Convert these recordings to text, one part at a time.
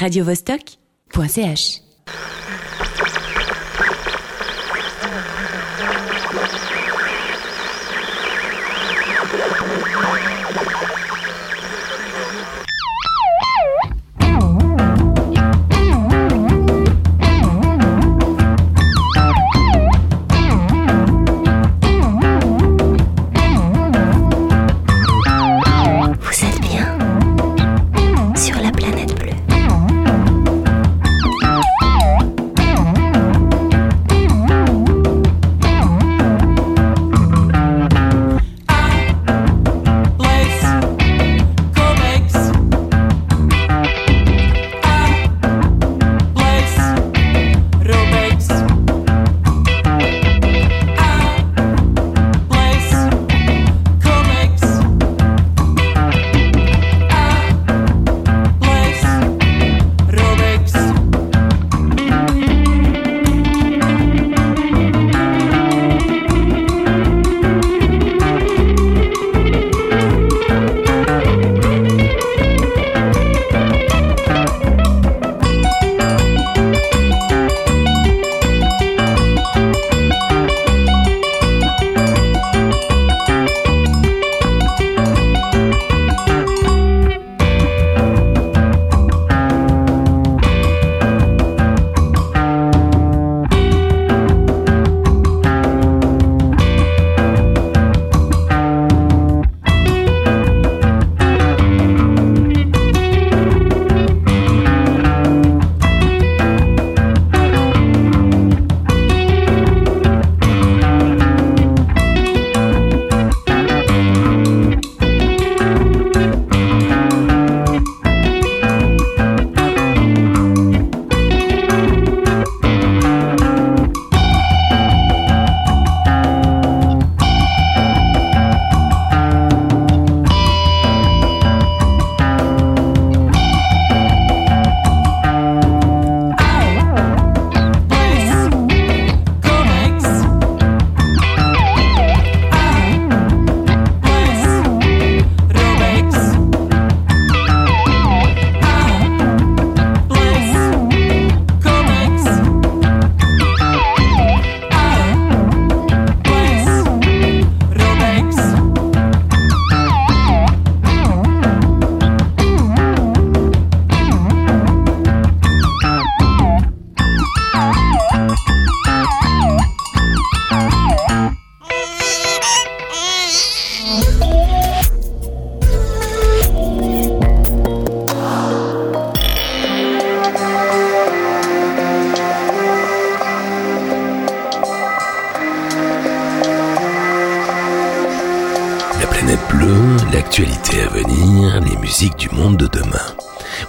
radiovostok.ch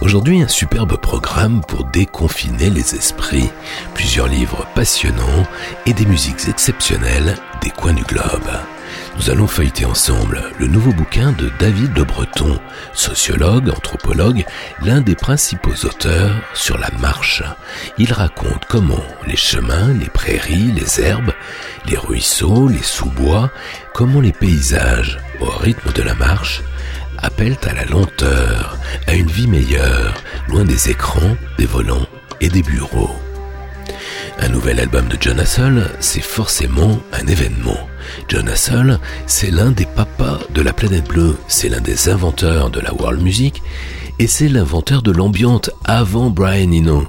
Aujourd'hui, un superbe programme pour déconfiner les esprits, plusieurs livres passionnants et des musiques exceptionnelles des coins du globe. Nous allons feuilleter ensemble le nouveau bouquin de David Le Breton, sociologue, anthropologue, l'un des principaux auteurs sur la marche. Il raconte comment les chemins, les prairies, les herbes, les ruisseaux, les sous-bois, comment les paysages, au rythme de la marche, appellent à la lenteur, à une vie meilleure, loin des écrans, des volants et des bureaux. Un nouvel album de John Hassel, c'est forcément un événement. John Hassel, c'est l'un des papas de la planète bleue, c'est l'un des inventeurs de la world music, et c'est l'inventeur de l'ambiante avant Brian Eno.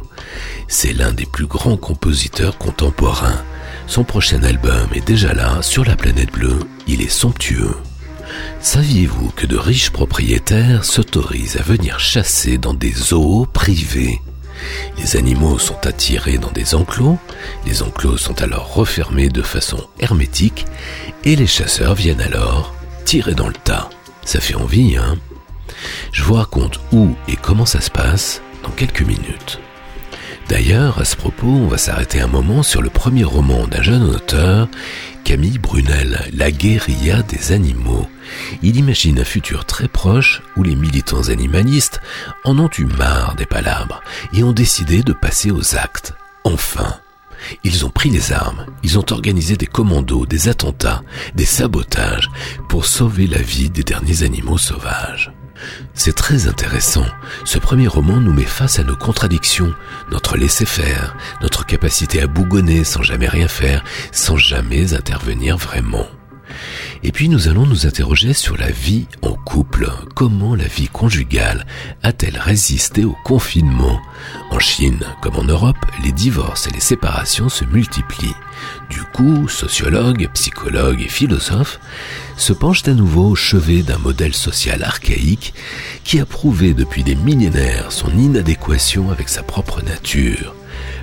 C'est l'un des plus grands compositeurs contemporains. Son prochain album est déjà là, sur la planète bleue, il est somptueux. Saviez-vous que de riches propriétaires s'autorisent à venir chasser dans des zoos privés Les animaux sont attirés dans des enclos, les enclos sont alors refermés de façon hermétique et les chasseurs viennent alors tirer dans le tas. Ça fait envie, hein? Je vous raconte où et comment ça se passe dans quelques minutes. D'ailleurs, à ce propos, on va s'arrêter un moment sur le premier roman d'un jeune auteur, Camille Brunel, La guérilla des animaux. Il imagine un futur très proche où les militants animalistes en ont eu marre des palabres et ont décidé de passer aux actes. Enfin. Ils ont pris les armes, ils ont organisé des commandos, des attentats, des sabotages pour sauver la vie des derniers animaux sauvages. C'est très intéressant. Ce premier roman nous met face à nos contradictions, notre laisser-faire, notre capacité à bougonner sans jamais rien faire, sans jamais intervenir vraiment. Et puis nous allons nous interroger sur la vie en couple. Comment la vie conjugale a-t-elle résisté au confinement? En Chine, comme en Europe, les divorces et les séparations se multiplient. Du coup, sociologues, psychologues et philosophes se penchent à nouveau au chevet d'un modèle social archaïque qui a prouvé depuis des millénaires son inadéquation avec sa propre nature.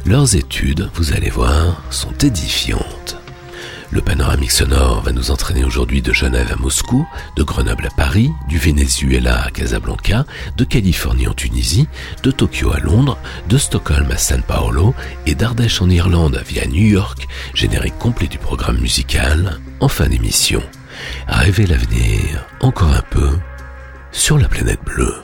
Leurs études, vous allez voir, sont édifiantes. Le panoramique sonore va nous entraîner aujourd'hui de Genève à Moscou, de Grenoble à Paris, du Venezuela à Casablanca, de Californie en Tunisie, de Tokyo à Londres, de Stockholm à San Paolo et d'Ardèche en Irlande via New York, générique complet du programme musical, en fin d'émission. Rêver l'avenir, encore un peu, sur la planète bleue.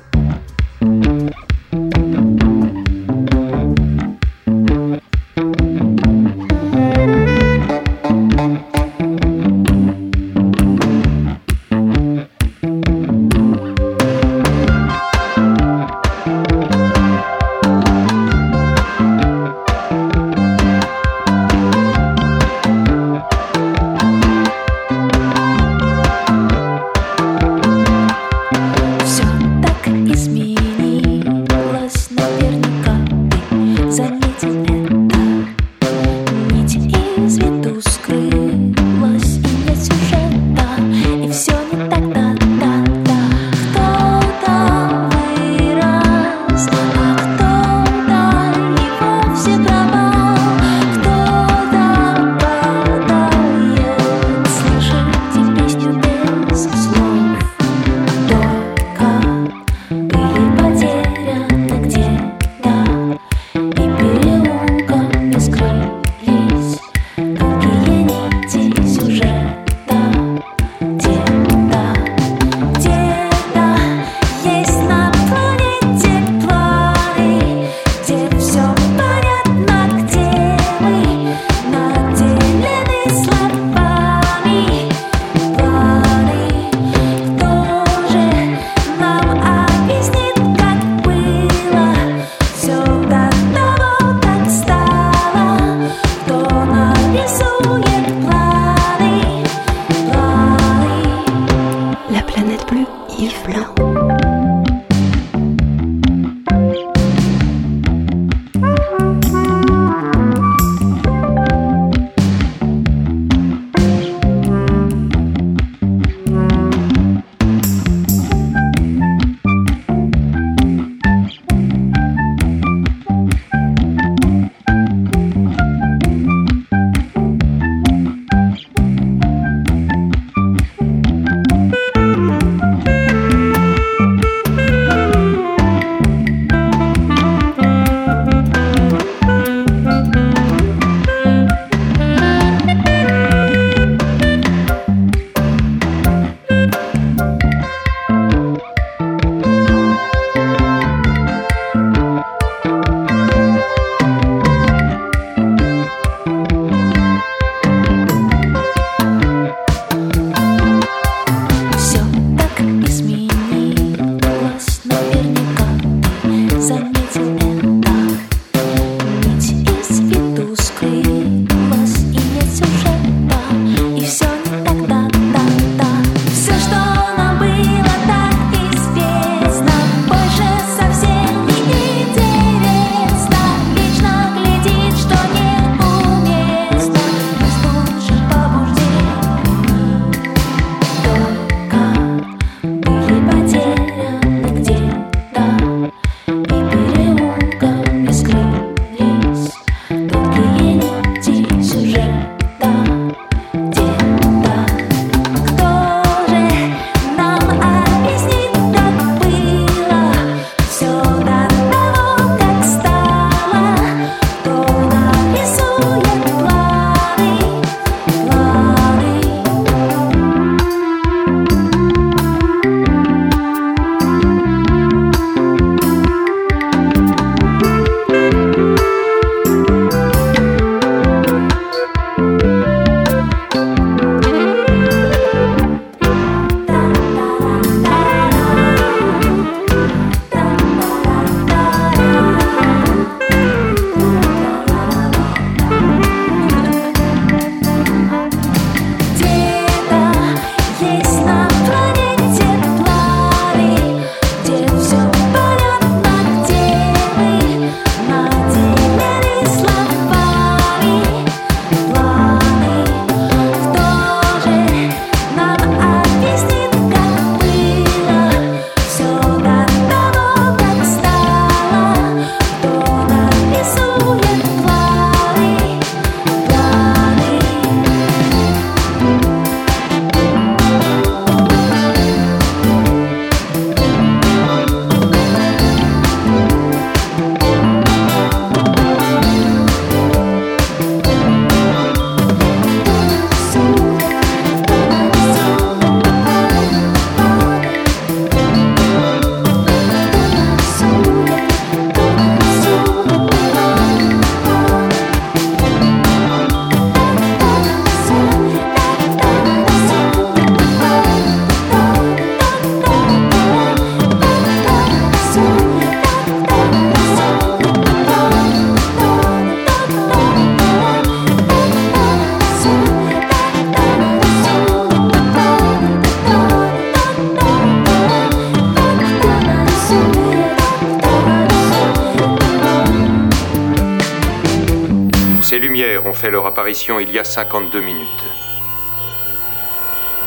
Ont fait leur apparition il y a 52 minutes.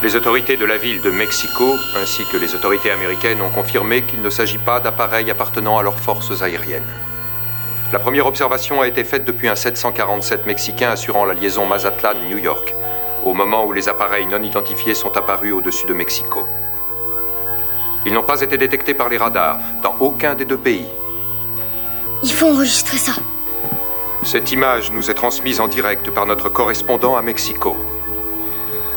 Les autorités de la ville de Mexico, ainsi que les autorités américaines, ont confirmé qu'il ne s'agit pas d'appareils appartenant à leurs forces aériennes. La première observation a été faite depuis un 747 mexicain assurant la liaison Mazatlan-New York, au moment où les appareils non identifiés sont apparus au-dessus de Mexico. Ils n'ont pas été détectés par les radars dans aucun des deux pays. Il faut enregistrer ça. Cette image nous est transmise en direct par notre correspondant à Mexico.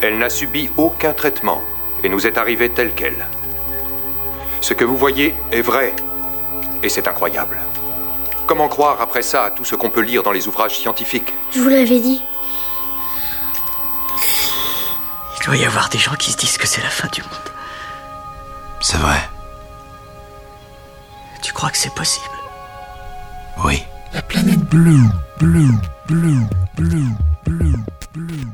Elle n'a subi aucun traitement et nous est arrivée telle qu'elle. Ce que vous voyez est vrai et c'est incroyable. Comment croire après ça à tout ce qu'on peut lire dans les ouvrages scientifiques? Je vous l'avais dit. Il doit y avoir des gens qui se disent que c'est la fin du monde. C'est vrai. Tu crois que c'est possible? Oui. La planète bleue, bleue, bleue, bleue, bleue, bleue.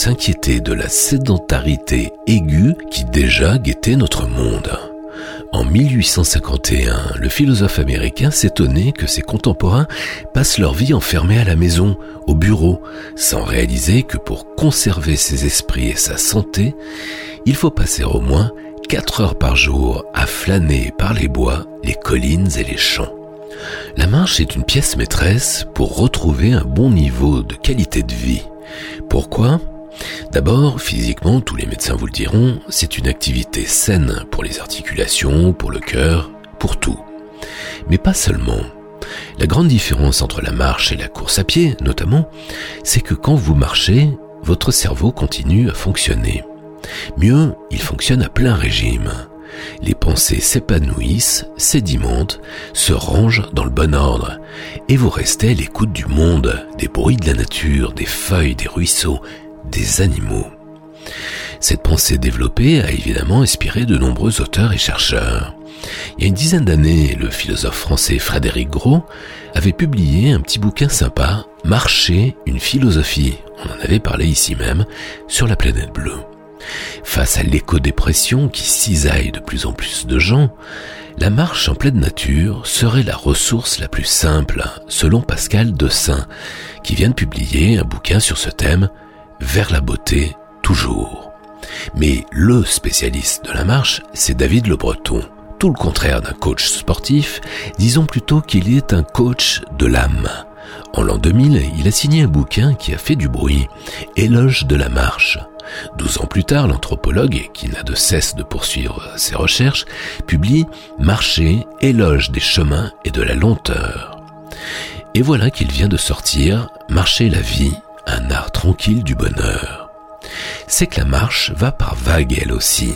S'inquiétait de la sédentarité aiguë qui déjà guettait notre monde. En 1851, le philosophe américain s'étonnait que ses contemporains passent leur vie enfermés à la maison, au bureau, sans réaliser que pour conserver ses esprits et sa santé, il faut passer au moins 4 heures par jour à flâner par les bois, les collines et les champs. La marche est une pièce maîtresse pour retrouver un bon niveau de qualité de vie. Pourquoi? D'abord, physiquement, tous les médecins vous le diront, c'est une activité saine pour les articulations, pour le cœur, pour tout. Mais pas seulement. La grande différence entre la marche et la course à pied, notamment, c'est que quand vous marchez, votre cerveau continue à fonctionner. Mieux, il fonctionne à plein régime. Les pensées s'épanouissent, sédimentent, se rangent dans le bon ordre, et vous restez à l'écoute du monde, des bruits de la nature, des feuilles, des ruisseaux, des animaux. Cette pensée développée a évidemment inspiré de nombreux auteurs et chercheurs. Il y a une dizaine d'années, le philosophe français Frédéric Gros avait publié un petit bouquin sympa, Marcher, une philosophie, on en avait parlé ici même, sur la planète bleue. Face à l'éco-dépression qui cisaille de plus en plus de gens, la marche en pleine nature serait la ressource la plus simple, selon Pascal Dessin, qui vient de publier un bouquin sur ce thème, Vers la beauté, toujours. Mais le spécialiste de la marche, c'est David Le Breton. Tout le contraire d'un coach sportif, disons plutôt qu'il est un coach de l'âme. En l'an 2000, il a signé un bouquin qui a fait du bruit, Éloge de la marche. Douze ans plus tard, l'anthropologue, qui n'a de cesse de poursuivre ses recherches, publie Marcher, éloge des chemins et de la lenteur. Et voilà qu'il vient de sortir Marcher la vie, un art tranquille du bonheur. C'est que la marche va par vagues elle aussi.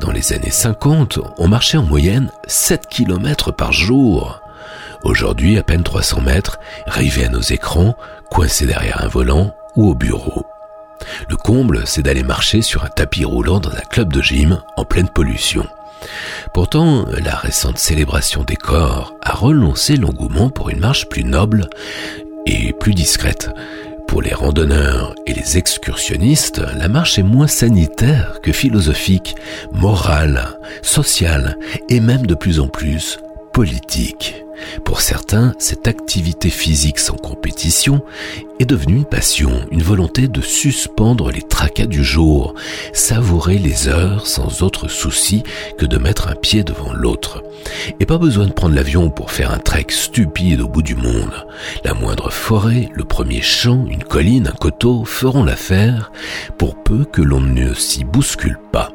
Dans les années 50, on marchait en moyenne 7 km par jour. Aujourd'hui, à peine 300 mètres, rivés à nos écrans, coincés derrière un volant ou au bureau. Le comble, c'est d'aller marcher sur un tapis roulant dans un club de gym en pleine pollution. Pourtant, la récente célébration des corps a relancé l'engouement pour une marche plus noble et plus discrète. Pour les randonneurs et les excursionnistes, la marche est moins sanitaire que philosophique, morale, sociale et même de plus en plus politique. Pour certains, cette activité physique sans compétition est devenue une passion, une volonté de suspendre les tracas du jour, savourer les heures sans autre souci que de mettre un pied devant l'autre. Et pas besoin de prendre l'avion pour faire un trek stupide au bout du monde. La moindre forêt, le premier champ, une colline, un coteau feront l'affaire pour peu que l'on ne s'y bouscule pas.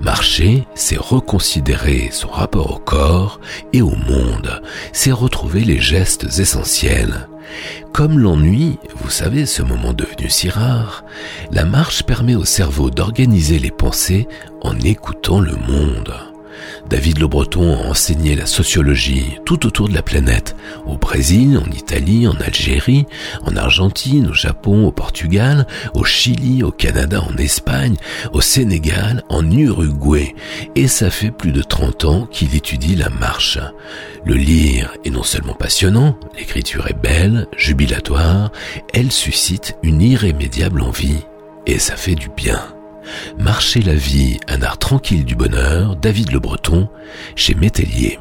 Marcher, c'est reconsidérer son rapport au corps et au monde, c'est retrouver les gestes essentiels. Comme l'ennui, vous savez, ce moment devenu si rare, la marche permet au cerveau d'organiser les pensées en écoutant le monde. David Le Breton a enseigné la sociologie tout autour de la planète, au Brésil, en Italie, en Algérie, en Argentine, au Japon, au Portugal, au Chili, au Canada, en Espagne, au Sénégal, en Uruguay. Et ça fait plus de 30 ans qu'il étudie la marche. Le lire est non seulement passionnant, l'écriture est belle, jubilatoire, elle suscite une irrémédiable envie. Et ça fait du bien. Marcher la vie, un art tranquille du bonheur, David Le Breton, chez Métellier.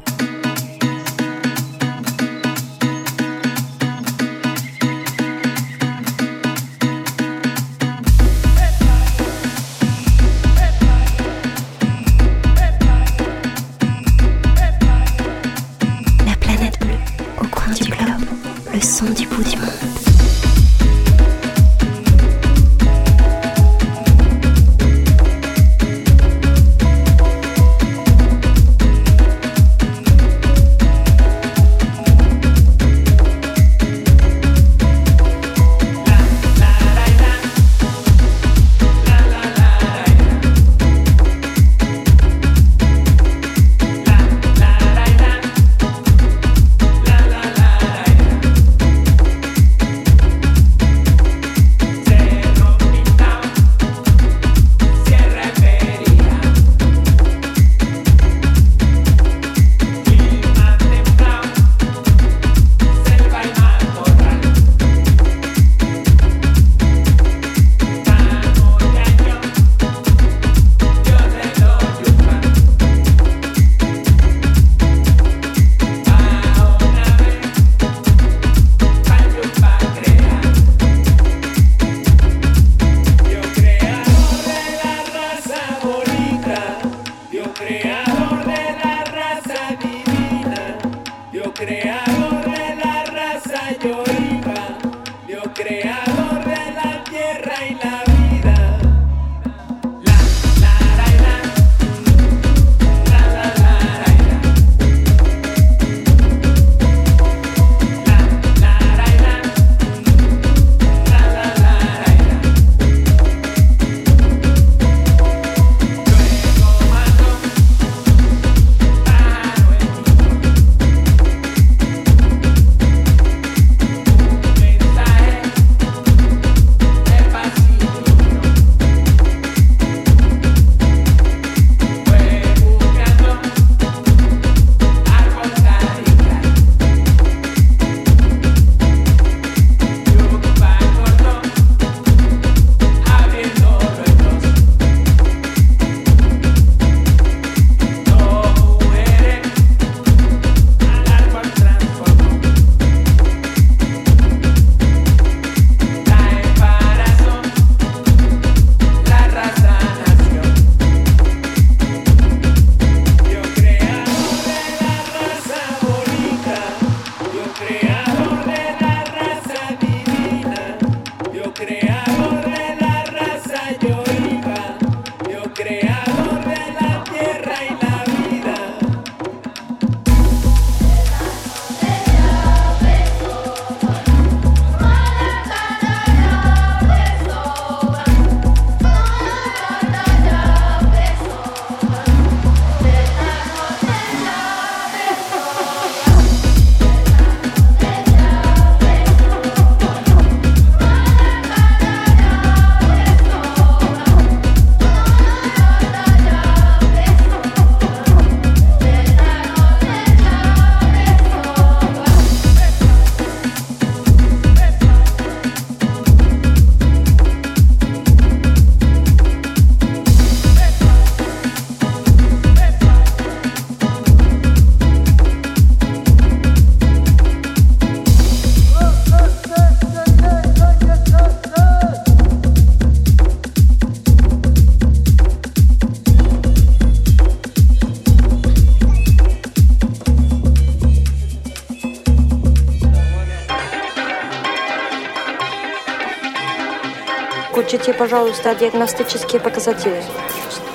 Увеличите, пожалуйста, диагностические показатели.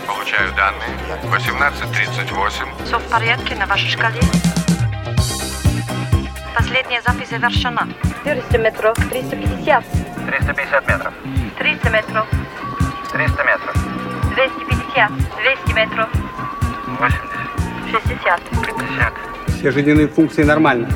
Получаю данные. 18.38. Все в порядке на вашей шкале? Последняя запись завершена. 400 метров, 350. 350 метров. 300 метров, 300 метров. 250, 200 метров, 80. 60. 50. Все жизненные функции нормальны.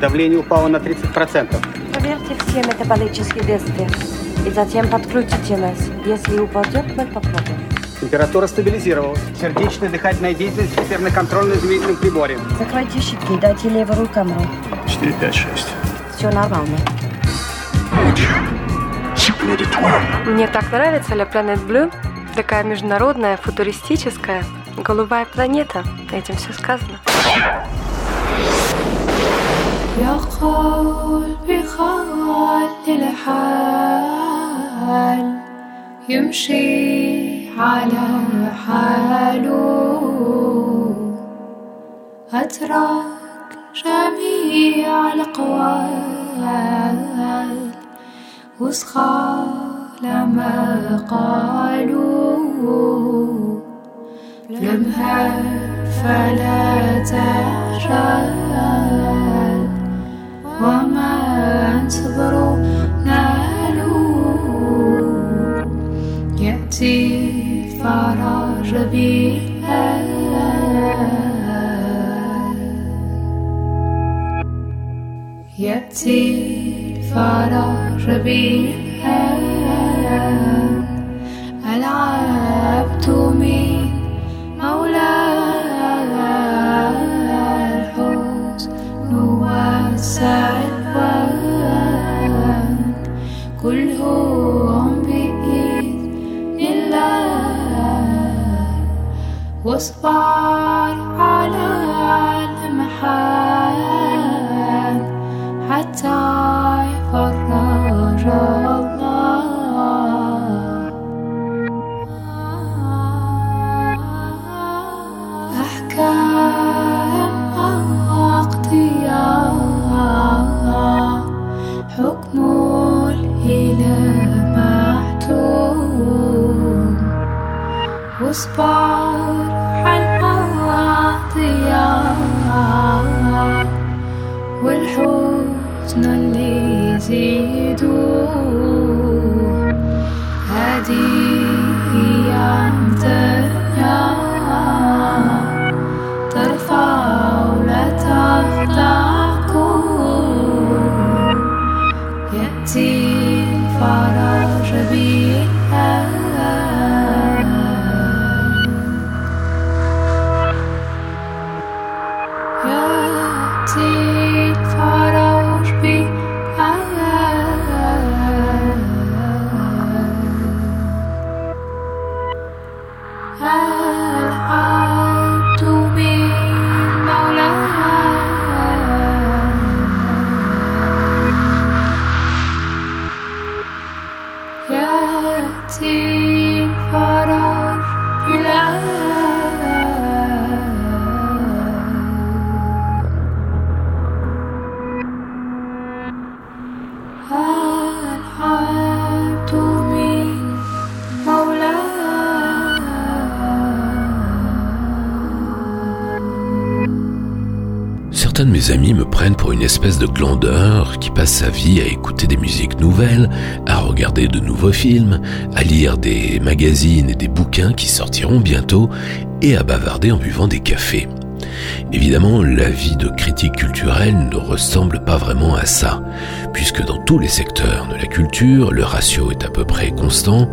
Давление упало на 30%. Проверьте все метаболические действия И затем подключите нас. Если упадет, мы попробуем. Температура стабилизировалась. Сердечная дыхательная деятельность теперь на контрольно-измерительном приборе. Закройте щитки, дайте левую камеру. 4, 5, 6. Все нормально. Мне так нравится La Planet Blue. Такая международная, футуристическая, голубая планета. Этим все сказано. يا قلبي خلي الحال يمشي على حاله. أترك جميع الأقوال وصغى لما قالوا. لمها فلا تجال وما انتظروا. فرح ربيها تومي مولا مولى الحزن والسعد كلهم بإذن الله واصبر spot. De glandeur qui passe sa vie à écouter des musiques nouvelles, à regarder de nouveaux films, à lire des magazines et des bouquins qui sortiront bientôt et à bavarder en buvant des cafés. Évidemment, la vie de critique culturelle ne ressemble pas vraiment à ça, puisque dans tous les secteurs de la culture, le ratio est à peu près constant.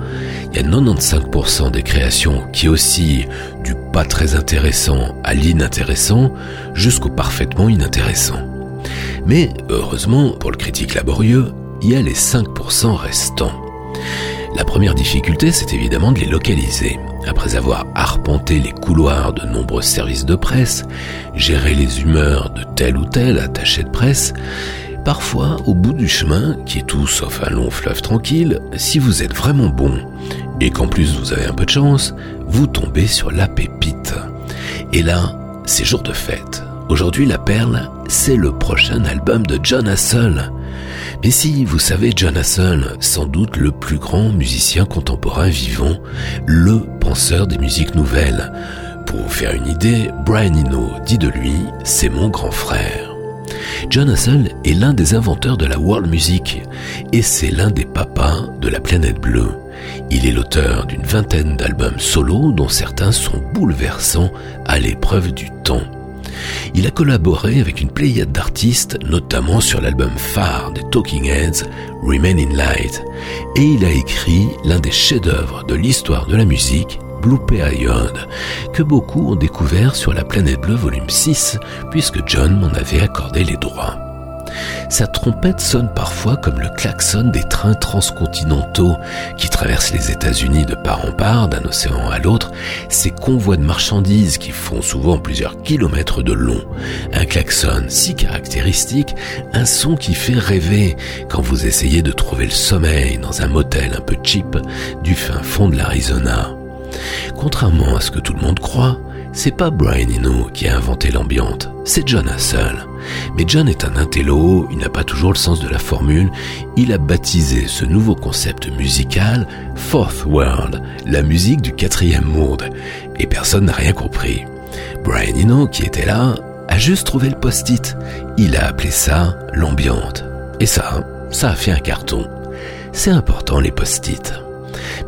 Il y a 95% des créations qui oscillent du pas très intéressant à l'inintéressant jusqu'au parfaitement inintéressant. Mais heureusement, pour le critique laborieux, il y a les 5% restants. La première difficulté, c'est évidemment de les localiser. Après avoir arpenté les couloirs de nombreux services de presse, géré les humeurs de tel ou tel attaché de presse, parfois, au bout du chemin, qui est tout sauf un long fleuve tranquille, si vous êtes vraiment bon, et qu'en plus vous avez un peu de chance, vous tombez sur la pépite. Et là, c'est jour de fête. Aujourd'hui, la perle, c'est le prochain album de John Hassel. Mais si, vous savez, John Hassel, sans doute le plus grand musicien contemporain vivant, le penseur des musiques nouvelles. Pour vous faire une idée, Brian Eno dit de lui, c'est mon grand frère. John Hassel est l'un des inventeurs de la world music et c'est l'un des papas de la planète bleue. Il est l'auteur d'une vingtaine d'albums solo dont certains sont bouleversants à l'épreuve du temps. Il a collaboré avec une pléiade d'artistes, notamment sur l'album phare des Talking Heads, Remain in Light, et il a écrit l'un des chefs-d'œuvre de l'histoire de la musique, Blue Period, que beaucoup ont découvert sur La Planète Bleue volume 6, puisque John m'en avait accordé les droits. Sa trompette sonne parfois comme le klaxon des trains transcontinentaux qui traversent les États-Unis de part en part, d'un océan à l'autre, ces convois de marchandises qui font souvent plusieurs kilomètres de long. Un klaxon si caractéristique, un son qui fait rêver quand vous essayez de trouver le sommeil dans un motel un peu cheap du fin fond de l'Arizona. Contrairement à ce que tout le monde croit, c'est pas Brian Eno qui a inventé l'ambiance, c'est John Hassel. Mais John est un intello, il n'a pas toujours le sens de la formule, il a baptisé ce nouveau concept musical Fourth World, la musique du quatrième monde, et personne n'a rien compris. Brian Eno, qui était là, a juste trouvé le post-it, il a appelé ça l'ambiance. Et ça, ça a fait un carton. C'est important les post-it.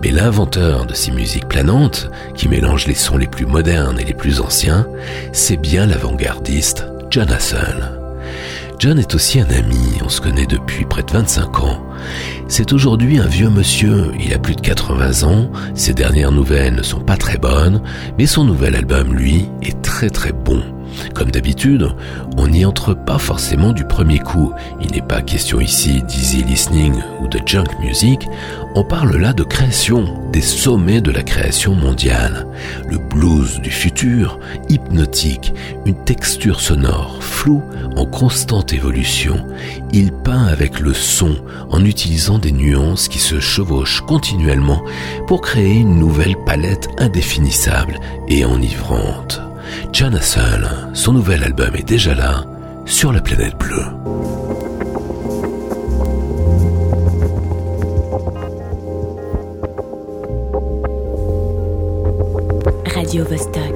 Mais l'inventeur de ces musiques planantes, qui mélangent les sons les plus modernes et les plus anciens, c'est bien l'avant-gardiste John Hassel. John est aussi un ami, on se connaît depuis près de 25 ans. C'est aujourd'hui un vieux monsieur, il a plus de 80 ans, ses dernières nouvelles ne sont pas très bonnes, mais son nouvel album, lui, est très très bon. Comme d'habitude, on n'y entre pas forcément du premier coup. Il n'est pas question ici d'easy listening ou de junk music. On parle là de création, des sommets de la création mondiale. Le blues du futur, hypnotique, une texture sonore floue en constante évolution. Il peint avec le son en utilisant des nuances qui se chevauchent continuellement pour créer une nouvelle palette indéfinissable et enivrante. John Hassel, son nouvel album est déjà là, sur la planète bleue. Radio Vostok.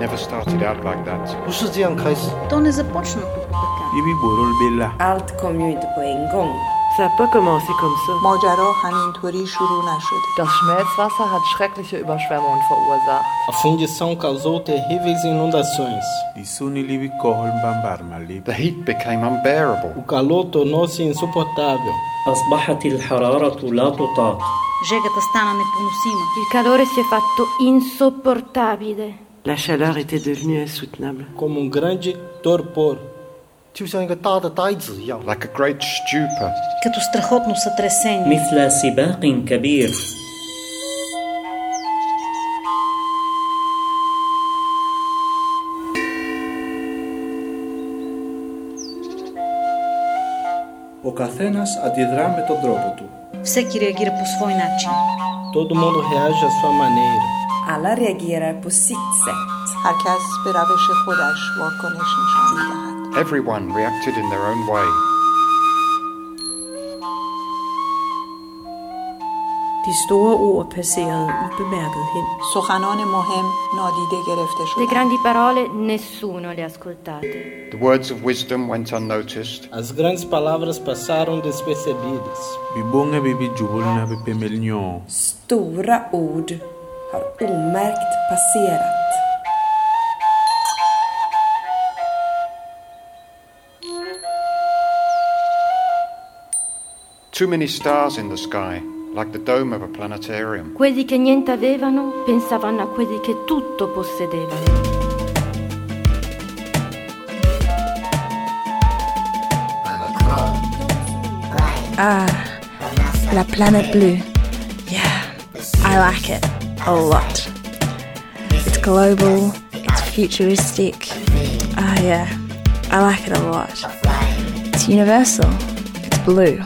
Never started out like that. Hvordan sier han Kajs? Donne започна på така. Allt kom ju inte commencé comme ça. ماجرا همینطوری شروع نشد. Das Schmelzwasser hat schreckliche Überschwemmungen verursacht. A fundição causou terríveis inundações. The heat became unbearable. O calor tornou-se insuportável. أصبحت hararatu la تطاق. Жегата стана непоносима. Il calore si è fatto insopportabile. La chaleur était devenue insoutenable. Comme un grand torpor. Like a great stupor. Като страхотно сътресение. مثل سباق كبير. Ο καθένας αντιδρά με τον τρόπο του. Всеки реагира по свой начин. Todo mundo reage à sua maneira. Alla reagerar på sitt sätt. هر کس به روش خودش واکنش نشان میدهد. Everyone reacted in their own way. De store ord passerede ubemærket hen. Le grandi parole nessuno le ascoltate. The words of wisdom went unnoticed. As grandes palavras passaram despercebidas. Bibonga bibi jubulna bepemelnyo. Stora ord har omärkt passerat. Too many stars in the sky like the dome of a planetarium. Quelli che niente avevano pensavano a quelli che tutto possedevano. Ah, La Planet Blue. Yeah, I like it a lot. It's global, it's futuristic. Ah, yeah, I like it a lot. It's universal, it's blue.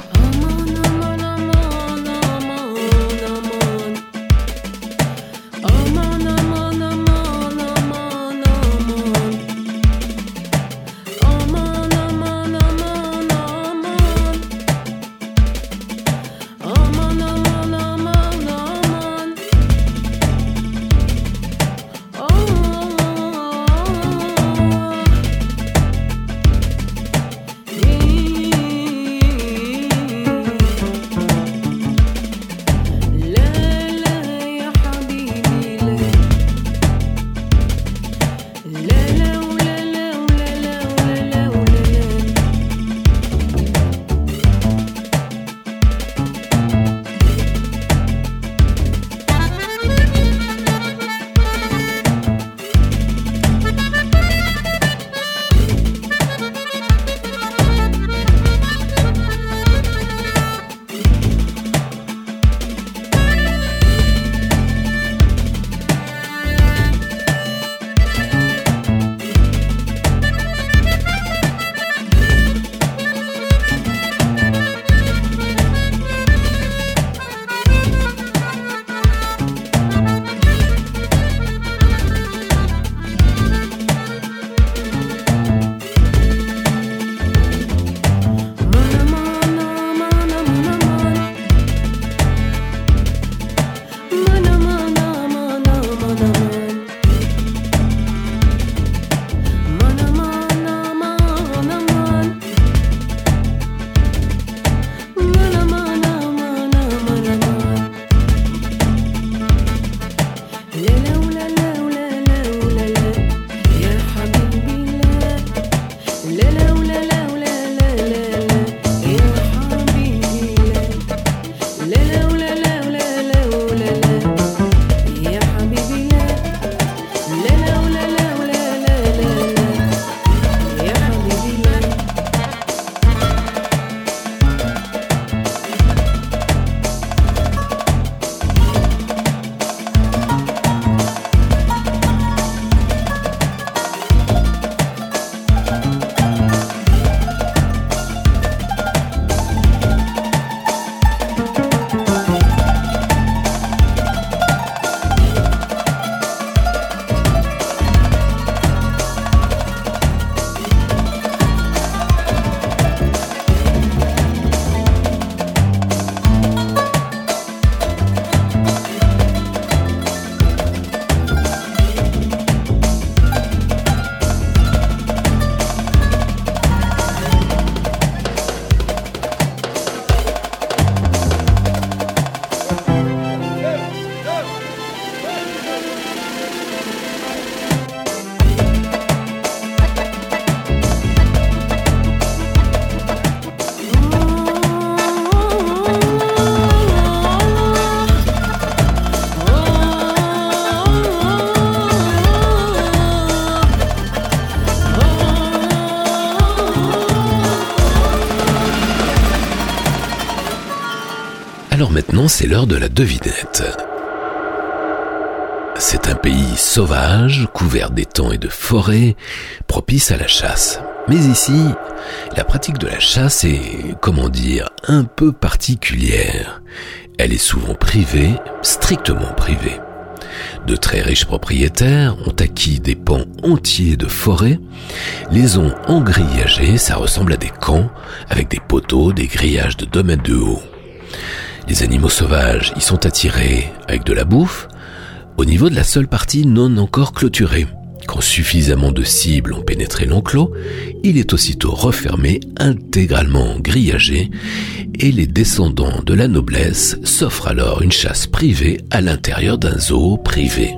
Maintenant, c'est l'heure de la devinette. C'est un pays sauvage, couvert d'étangs et de forêts, propice à la chasse. Mais ici, la pratique de la chasse est, comment dire, un peu particulière. Elle est souvent privée, strictement privée. De très riches propriétaires ont acquis des pans entiers de forêts, les ont engrillagés, ça ressemble à des camps, avec des poteaux, des grillages de 2 mètres de haut. Les animaux sauvages y sont attirés avec de la bouffe, au niveau de la seule partie non encore clôturée. Quand suffisamment de cibles ont pénétré l'enclos, il est aussitôt refermé, intégralement grillagé, et les descendants de la noblesse s'offrent alors une chasse privée à l'intérieur d'un zoo privé.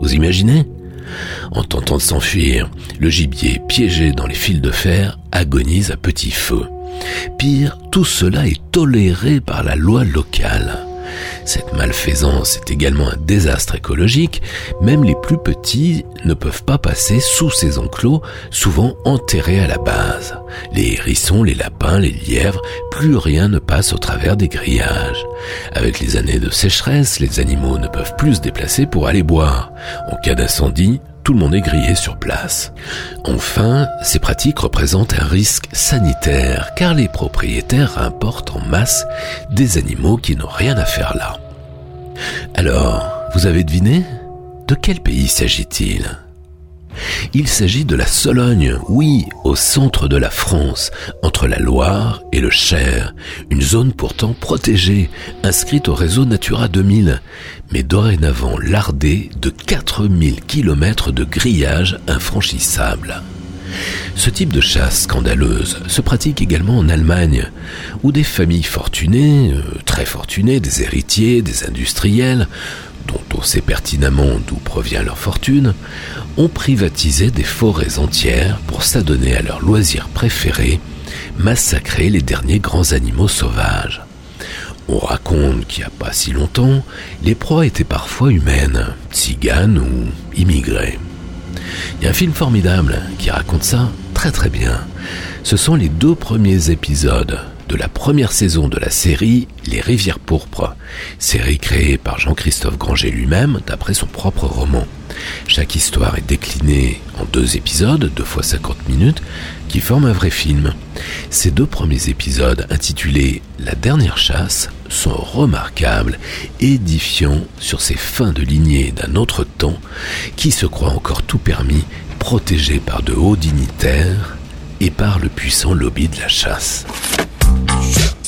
Vous imaginez? En tentant de s'enfuir, le gibier piégé dans les fils de fer agonise à petit feu. Pire, tout cela est toléré par la loi locale. Cette malfaisance est également un désastre écologique, même les plus petits ne peuvent pas passer sous ces enclos, souvent enterrés à la base. Les hérissons, les lapins, les lièvres, plus rien ne passe au travers des grillages. Avec les années de sécheresse, les animaux ne peuvent plus se déplacer pour aller boire. En cas d'incendie, tout le monde est grillé sur place. Enfin, ces pratiques représentent un risque sanitaire car les propriétaires importent en masse des animaux qui n'ont rien à faire là. Alors, vous avez deviné? De quel pays s'agit-il? Il s'agit de la Sologne, oui, au centre de la France, entre la Loire et le Cher, une zone pourtant protégée, inscrite au réseau Natura 2000, mais dorénavant lardée de 4000 km de grillages infranchissables. Ce type de chasse scandaleuse se pratique également en Allemagne, où des familles fortunées, euh, très fortunées, des héritiers, des industriels, dont on sait pertinemment d'où provient leur fortune, ont privatisé des forêts entières pour s'adonner à leur loisir préféré, massacrer les derniers grands animaux sauvages. On raconte qu'il n'y a pas si longtemps, les proies étaient parfois humaines, tziganes ou immigrées. Il y a un film formidable qui raconte ça très très bien. Ce sont les deux premiers épisodes de la première saison de la série Les Rivières Pourpres, série créée par Jean-Christophe Granger lui-même d'après son propre roman. Chaque histoire est déclinée en deux épisodes, deux fois 50 minutes, qui forment un vrai film. Ces deux premiers épisodes, intitulés La dernière chasse, sont remarquables, édifiants sur ces fins de lignée d'un autre temps qui se croit encore tout permis, protégé par de hauts dignitaires et par le puissant lobby de la chasse. La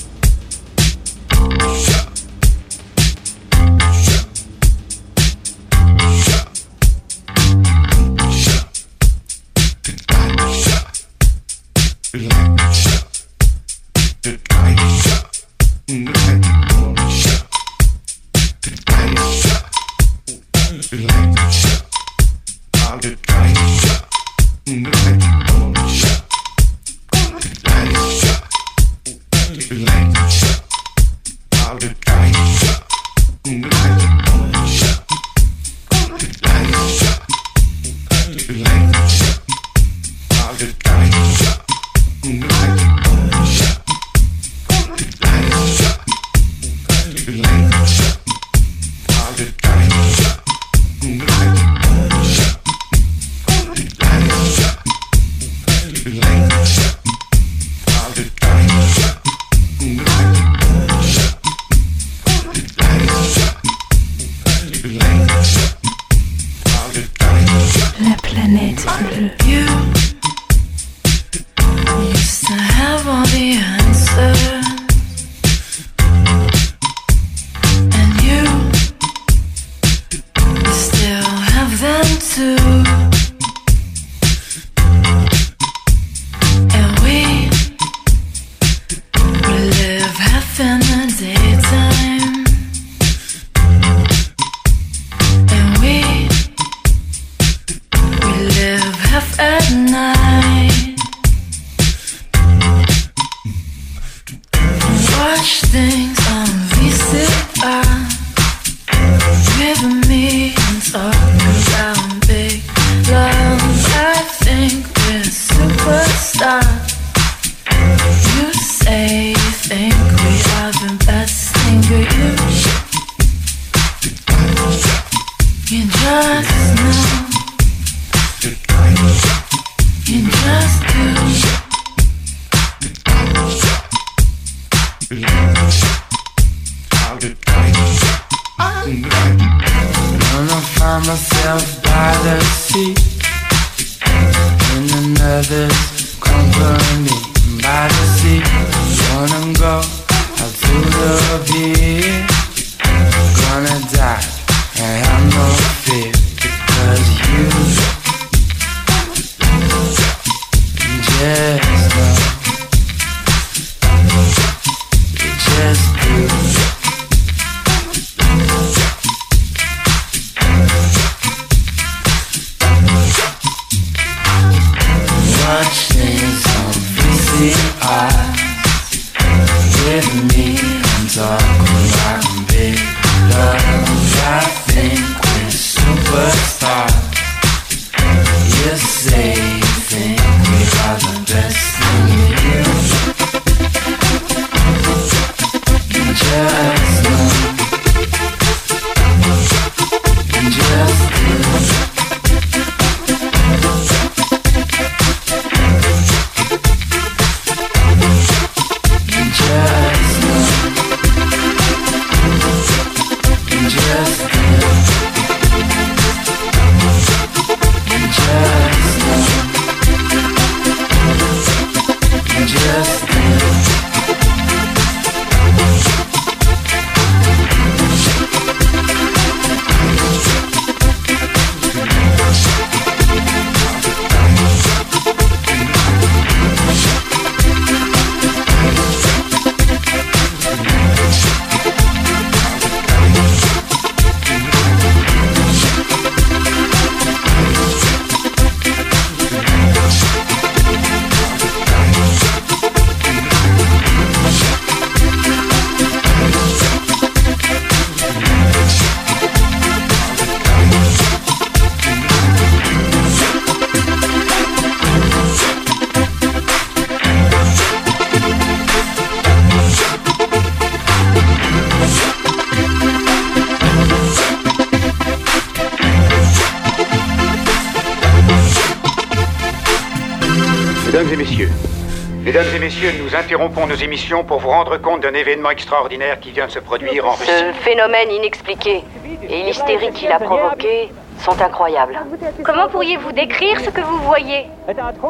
pour vous rendre compte d'un événement extraordinaire qui vient de se produire en Russie. Ce phénomène inexpliqué et l'hystérie qu'il a provoqué sont incroyables. Comment pourriez-vous décrire ce que vous voyez?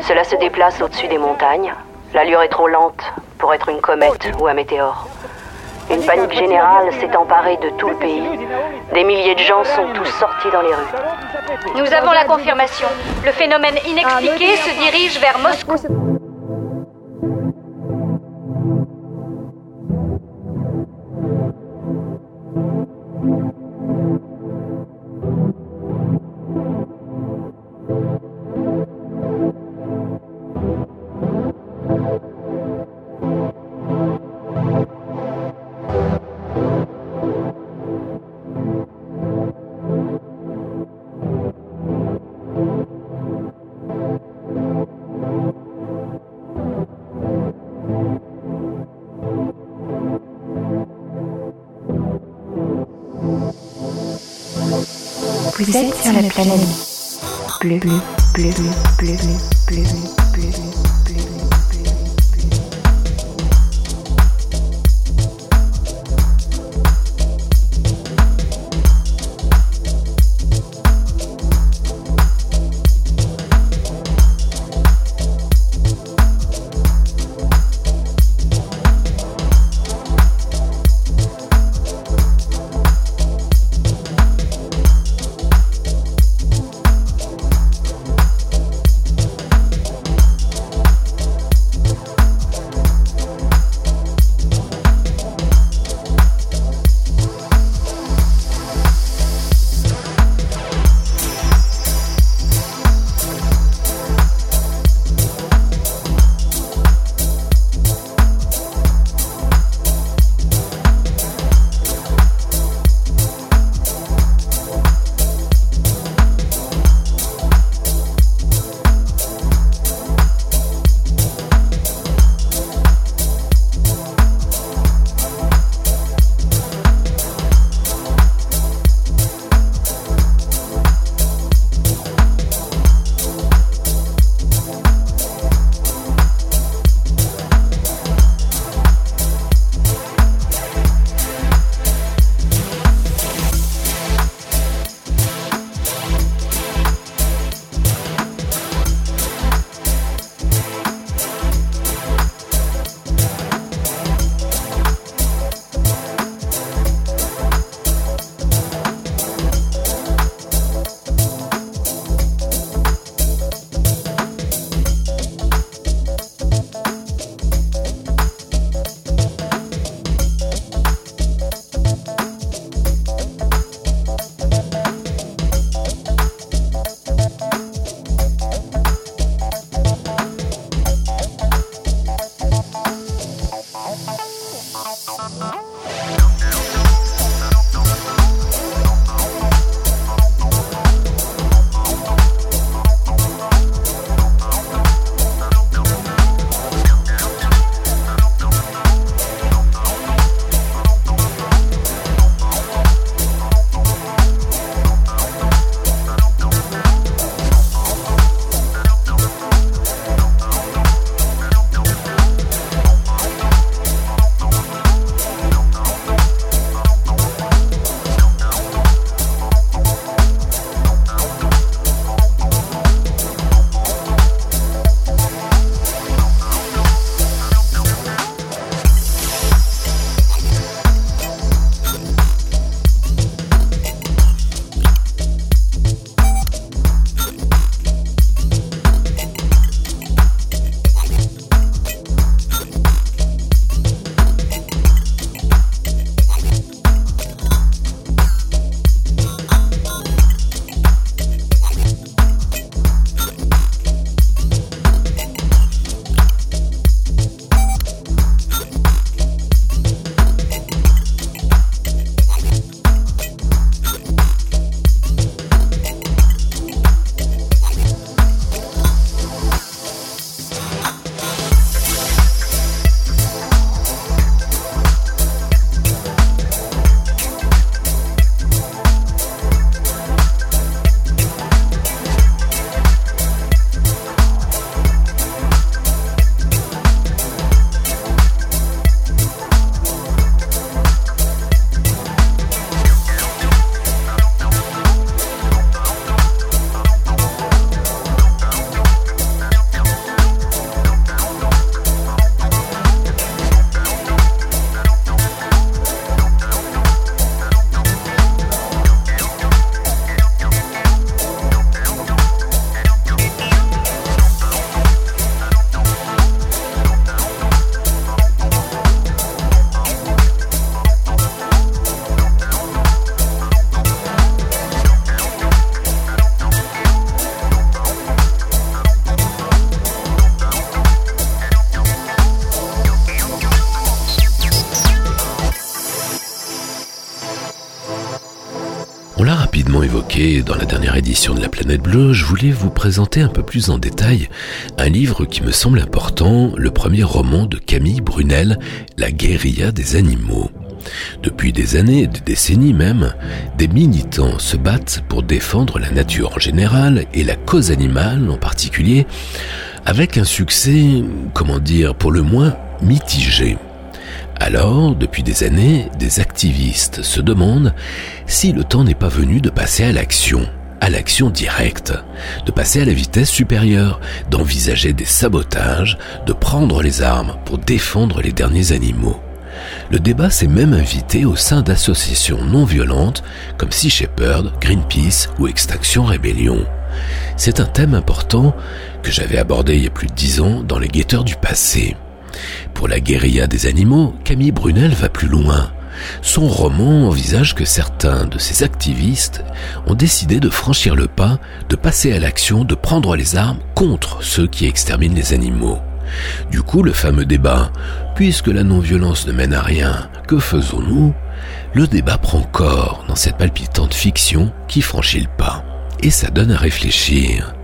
Cela se déplace au-dessus des montagnes. L'allure est trop lente pour être une comète ou un météore. Une panique générale s'est emparée de tout le pays. Des milliers de gens sont tous sortis dans les rues. Nous avons la confirmation. Le phénomène inexpliqué se dirige vers Moscou. Vous, êtes sur la planète bleue, bleue, bleue, bleue, bleue, bleue. De la Planète Bleue, je voulais vous présenter un peu plus en détail un livre qui me semble important, le premier roman de Camille Brunel, La guérilla des animaux. Depuis des années, des décennies même, des militants se battent pour défendre la nature en général et la cause animale en particulier, avec un succès, comment dire, pour le moins mitigé. Alors, depuis des années, des activistes se demandent si le temps n'est pas venu de passer à l'action, à l'action directe, de passer à la vitesse supérieure, d'envisager des sabotages, de prendre les armes pour défendre les derniers animaux. Le débat s'est même invité au sein d'associations non violentes comme Sea Shepherd, Greenpeace ou Extinction Rebellion. C'est un thème important que j'avais abordé il y a plus de dix ans dans les guetteurs du passé. Pour la guérilla des animaux, Camille Brunel va plus loin. Son roman envisage que certains de ces activistes ont décidé de franchir le pas, de passer à l'action, de prendre les armes contre ceux qui exterminent les animaux. Du coup, le fameux débat, puisque la non-violence ne mène à rien, que faisons-nous? Le débat prend corps dans cette palpitante fiction qui franchit le pas. Et ça donne à réfléchir.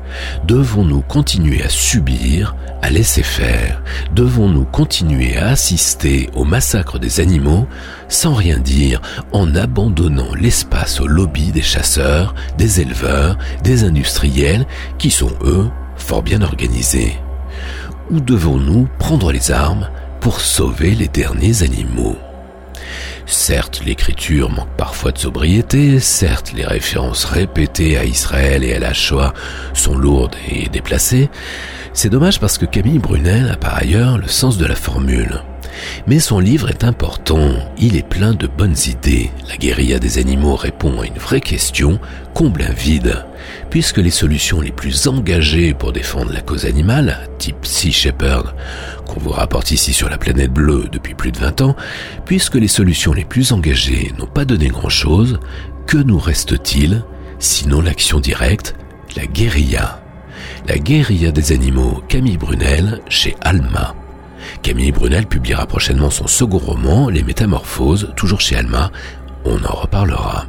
Devons-nous continuer à subir, à laisser faire? Devons-nous continuer à assister au massacre des animaux sans rien dire en abandonnant l'espace au lobby des chasseurs, des éleveurs, des industriels qui sont eux fort bien organisés? Ou devons-nous prendre les armes pour sauver les derniers animaux? Certes, l'écriture manque parfois de sobriété, certes, les références répétées à Israël et à la Shoah sont lourdes et déplacées. C'est dommage parce que Camille Brunel a par ailleurs le sens de la formule. Mais son livre est important, il est plein de bonnes idées. La guérilla des animaux répond à une vraie question, comble un vide. Puisque les solutions les plus engagées pour défendre la cause animale, type Sea Shepherd, qu'on vous rapporte ici sur la planète bleue depuis plus de 20 ans, puisque les solutions les plus engagées n'ont pas donné grand-chose, que nous reste-t-il sinon l'action directe, la guérilla? La guérilla des animaux, Camille Brunel, chez Alma. Camille Brunel publiera prochainement son second roman, Les Métamorphoses, toujours chez Alma. On en reparlera.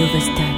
Radio Vostok.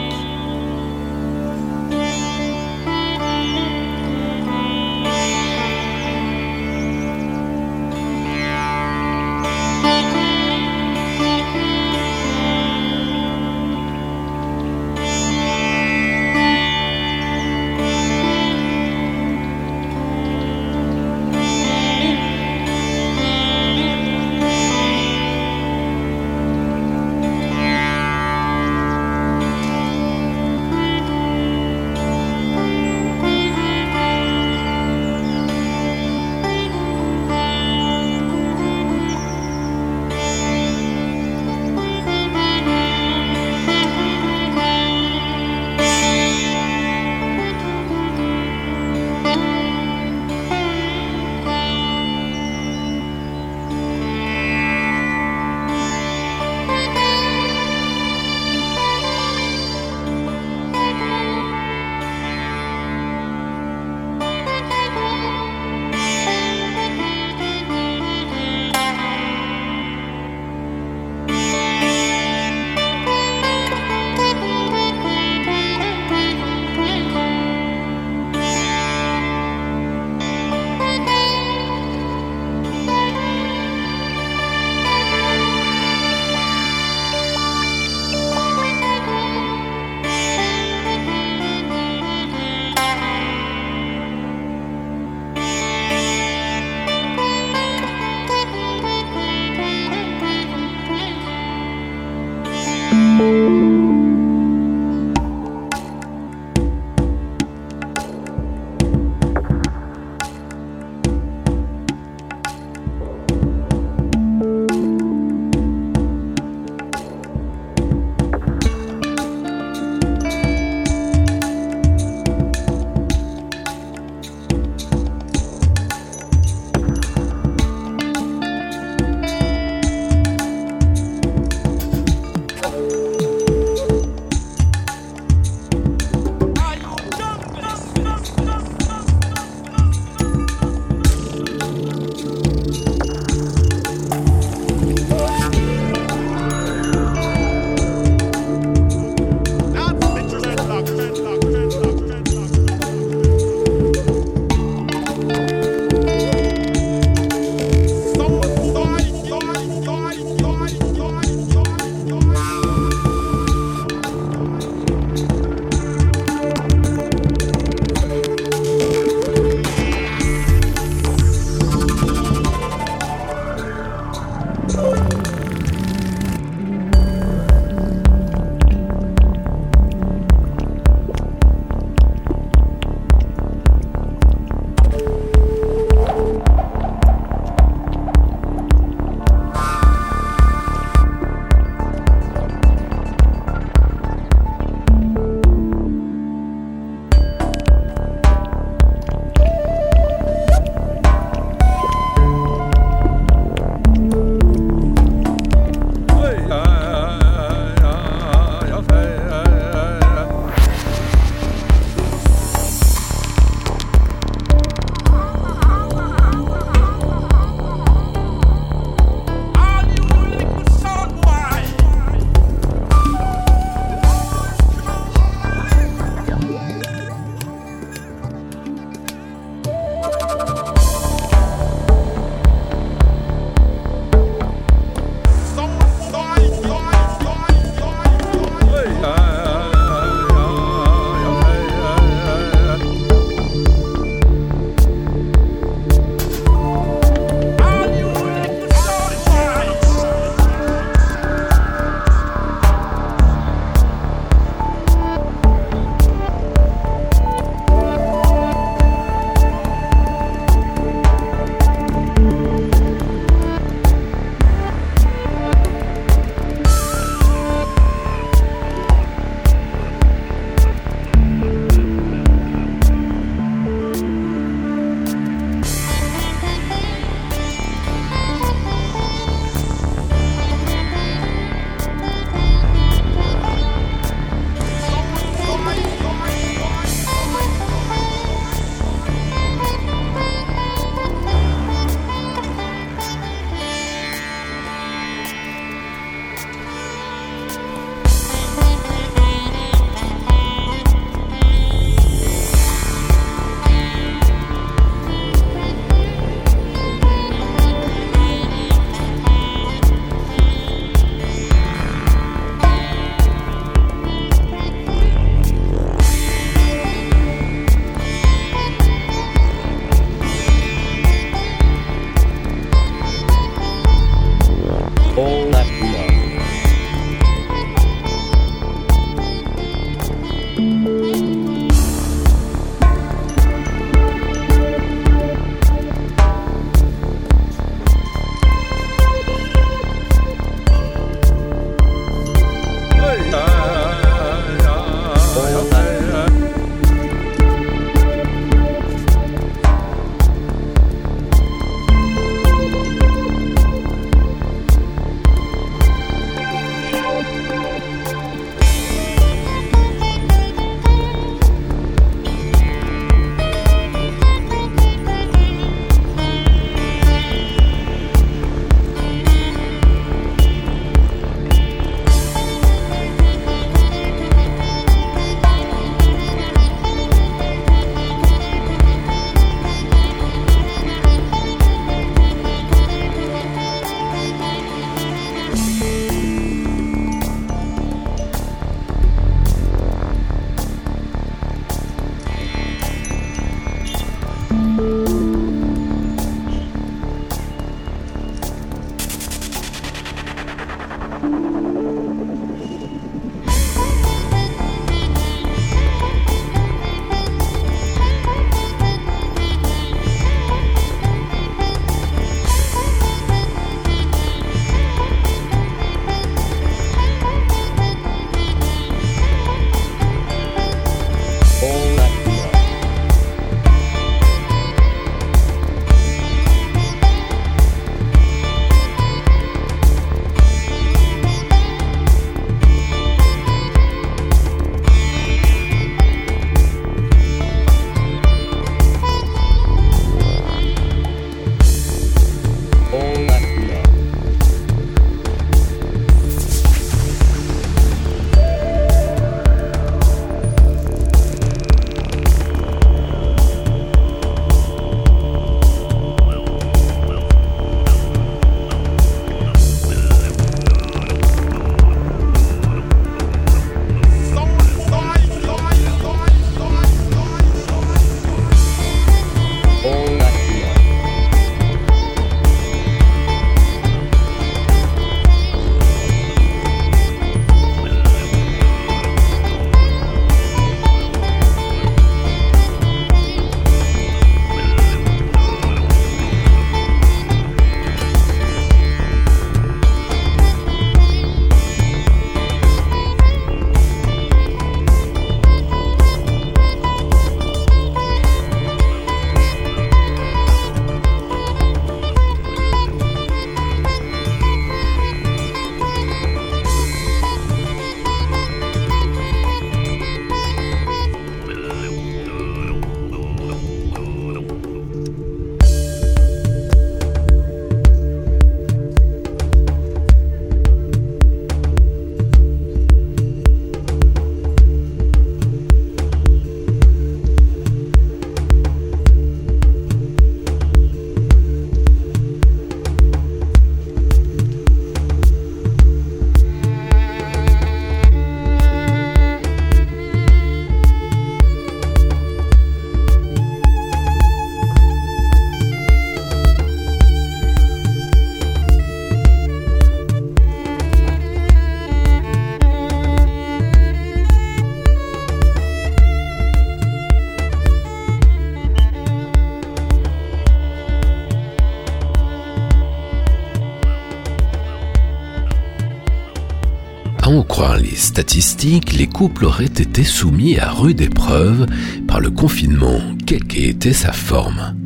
Statistiques, les couples auraient été soumis à rude épreuve par le confinement, quelle qu'ait été sa forme.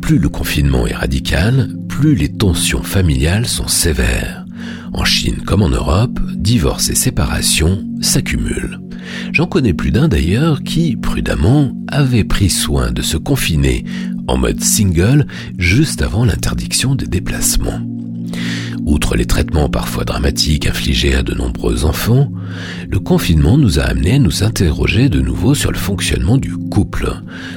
Plus le confinement est radical, plus les tensions familiales sont sévères. En Chine comme en Europe, divorces et séparations s'accumulent. J'en connais plus d'un d'ailleurs qui, prudemment, avait pris soin de se confiner en mode single juste avant l'interdiction des déplacements. Outre les traitements parfois dramatiques infligés à de nombreux enfants, le confinement nous a amené à nous interroger de nouveau sur le fonctionnement du couple.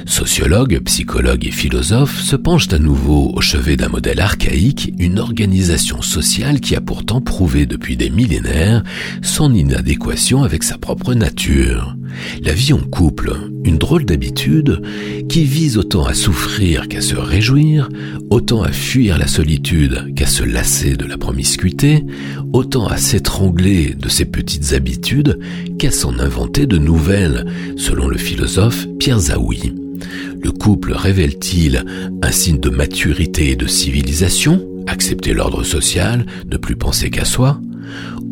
Sociologues, psychologues et philosophes se penchent à nouveau au chevet d'un modèle archaïque, une organisation sociale qui a pourtant prouvé depuis des millénaires son inadéquation avec sa propre nature. La vie en couple, une drôle d'habitude qui vise autant à souffrir qu'à se réjouir, autant à fuir la solitude qu'à se lasser de la promiscuité, autant à s'étrangler de ses petites qu'à s'en inventer de nouvelles, selon le philosophe Pierre Zaoui. Le couple révèle-t-il un signe de maturité et de civilisation, accepter l'ordre social, ne plus penser qu'à soi,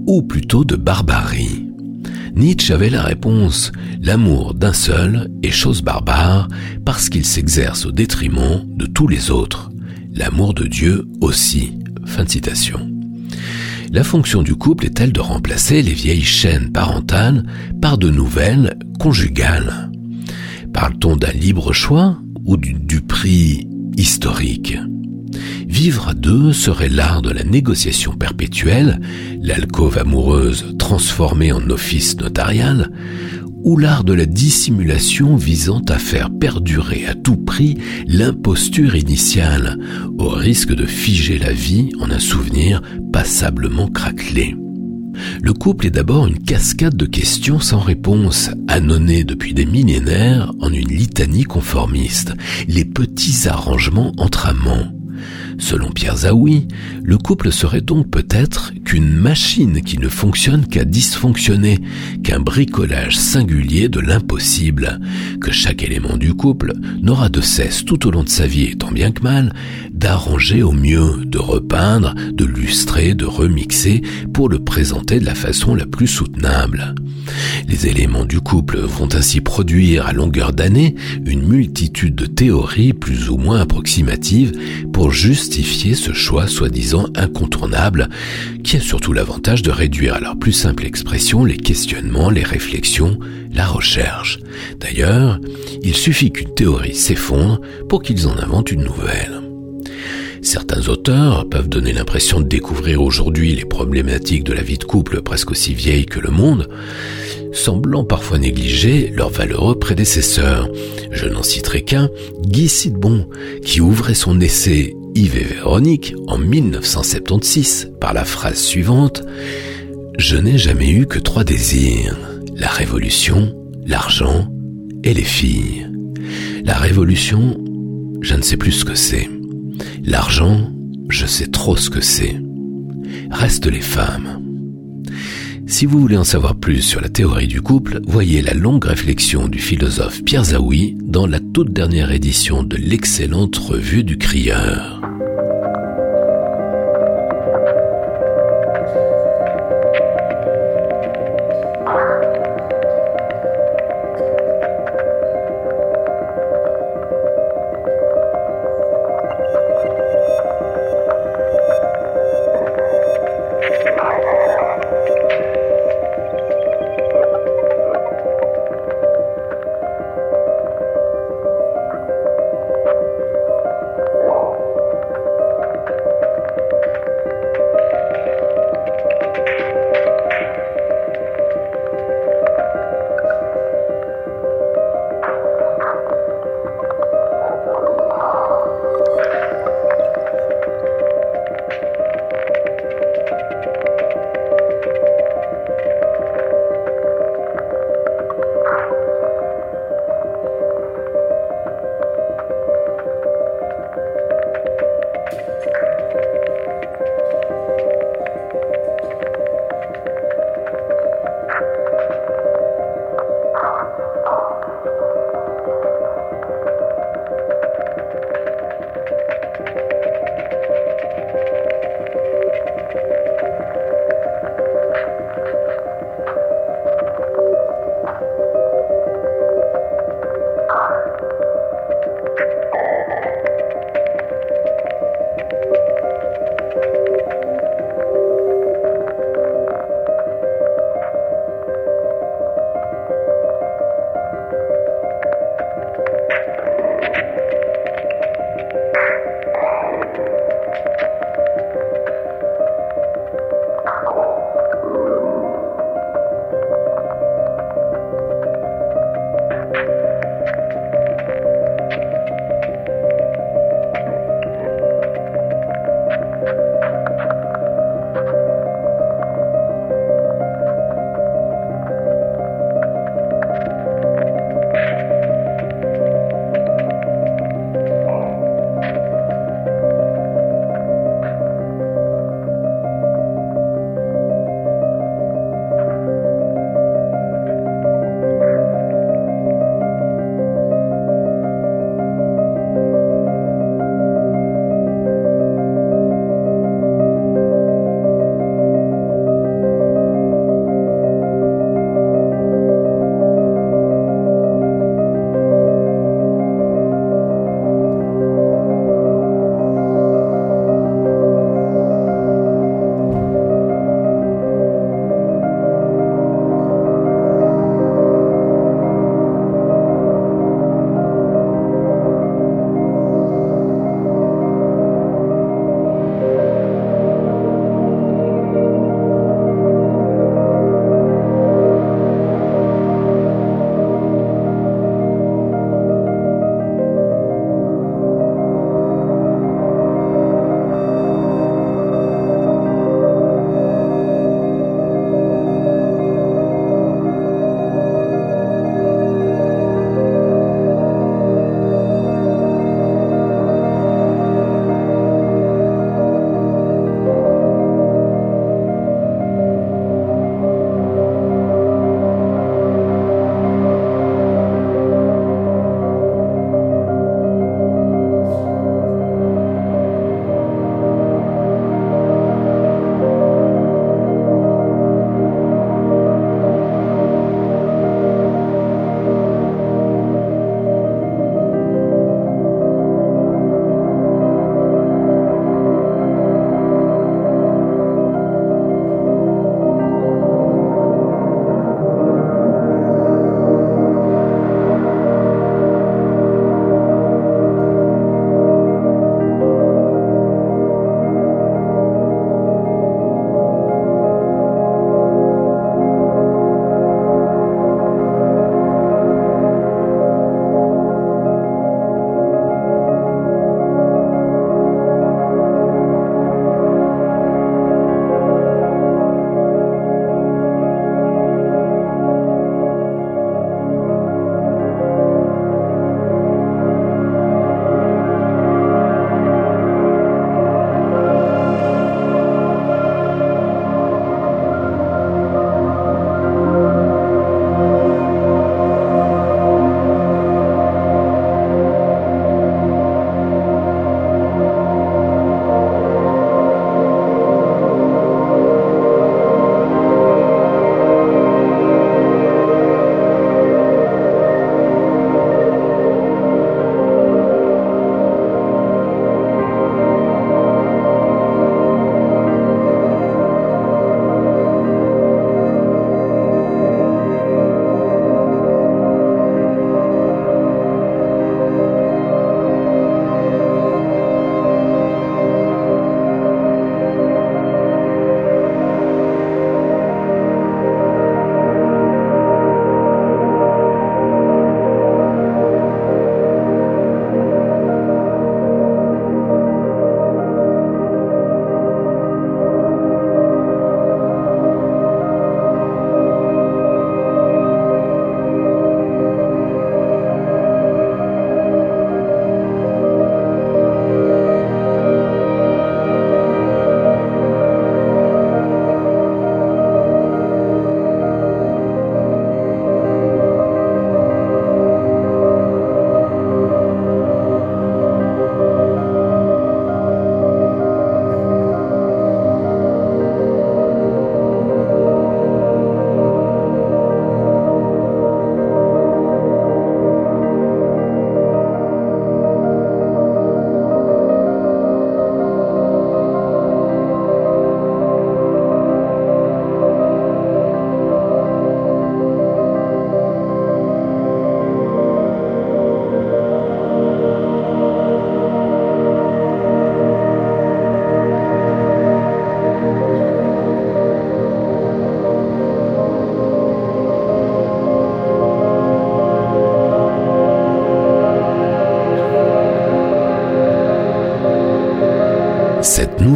ou plutôt de barbarie? Nietzsche avait la réponse. L'amour d'un seul est chose barbare parce qu'il s'exerce au détriment de tous les autres. L'amour de Dieu aussi. Fin de citation. La fonction du couple est-elle de remplacer les vieilles chaînes parentales par de nouvelles conjugales? Parle-t-on d'un libre choix ou du, prix historique? Vivre à deux serait l'art de la négociation perpétuelle, l'alcôve amoureuse transformée en office notarial, ou l'art de la dissimulation visant à faire perdurer à tout prix l'imposture initiale, au risque de figer la vie en un souvenir passablement craquelé. Le couple est d'abord une cascade de questions sans réponse, annonnées depuis des millénaires en une litanie conformiste, les petits arrangements entre amants. Selon Pierre Zaoui, le couple serait donc peut-être qu'une machine qui ne fonctionne qu'à dysfonctionner, qu'un bricolage singulier de l'impossible, que chaque élément du couple n'aura de cesse tout au long de sa vie, tant bien que mal, d'arranger au mieux, de repeindre, de lustrer, de remixer pour le présenter de la façon la plus soutenable. Les éléments du couple vont ainsi produire à longueur d'année une multitude de théories plus ou moins approximatives pour justifier ce choix soi-disant incontournable qui a surtout l'avantage de réduire à leur plus simple expression les questionnements, les réflexions, la recherche. D'ailleurs, il suffit qu'une théorie s'effondre pour qu'ils en inventent une nouvelle. Certains auteurs peuvent donner l'impression de découvrir aujourd'hui les problématiques de la vie de couple presque aussi vieilles que le monde, semblant parfois négliger leurs valeureux prédécesseurs. Je n'en citerai qu'un, Guy Sidbon, qui ouvrait son essai Yves et Véronique en 1976 par la phrase suivante Je n'ai jamais eu que trois désirs, la révolution, l'argent et les filles. La révolution, je ne sais plus ce que c'est. L'argent, je sais trop ce que c'est. Reste les femmes. Si vous voulez en savoir plus sur la théorie du couple, voyez la longue réflexion du philosophe Pierre Zaoui dans la toute dernière édition de l'excellente revue du Crieur.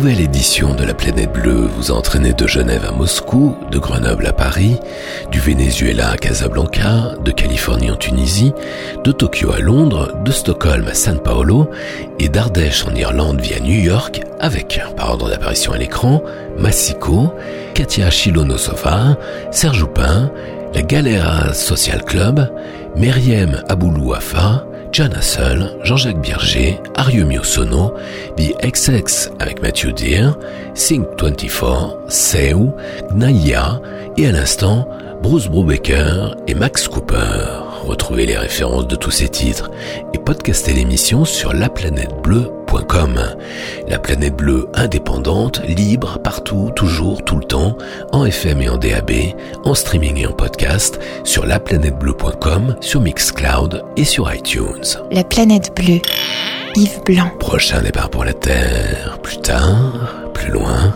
Nouvelle édition de la planète bleue vous a entraîné de Genève à Moscou, de Grenoble à Paris, du Venezuela à Casablanca, de Californie en Tunisie, de Tokyo à Londres, de Stockholm à San Paolo et d'Ardèche en Irlande via New York avec, par ordre d'apparition à l'écran, Massico, Katia Chilonosova, Serge Houpin, la Galera Social Club, Meriem Aboulouafa, John Hassel, Jean-Jacques Birger, Arieux Miosono, The XX avec Matthew Deere, Think 24, Seu, Gnaya et à l'instant Bruce Brubaker et Max Cooper. Retrouvez les références de tous ces titres et podcastez l'émission sur La planète bleue indépendante, libre, partout, toujours, tout le temps, en FM et en DAB, en streaming et en podcast, sur laplanètebleu.com, sur Mixcloud et sur iTunes. La planète bleue. Yves Blanc. Prochain départ pour la Terre, plus tard, plus loin,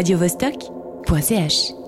radiovostok.ch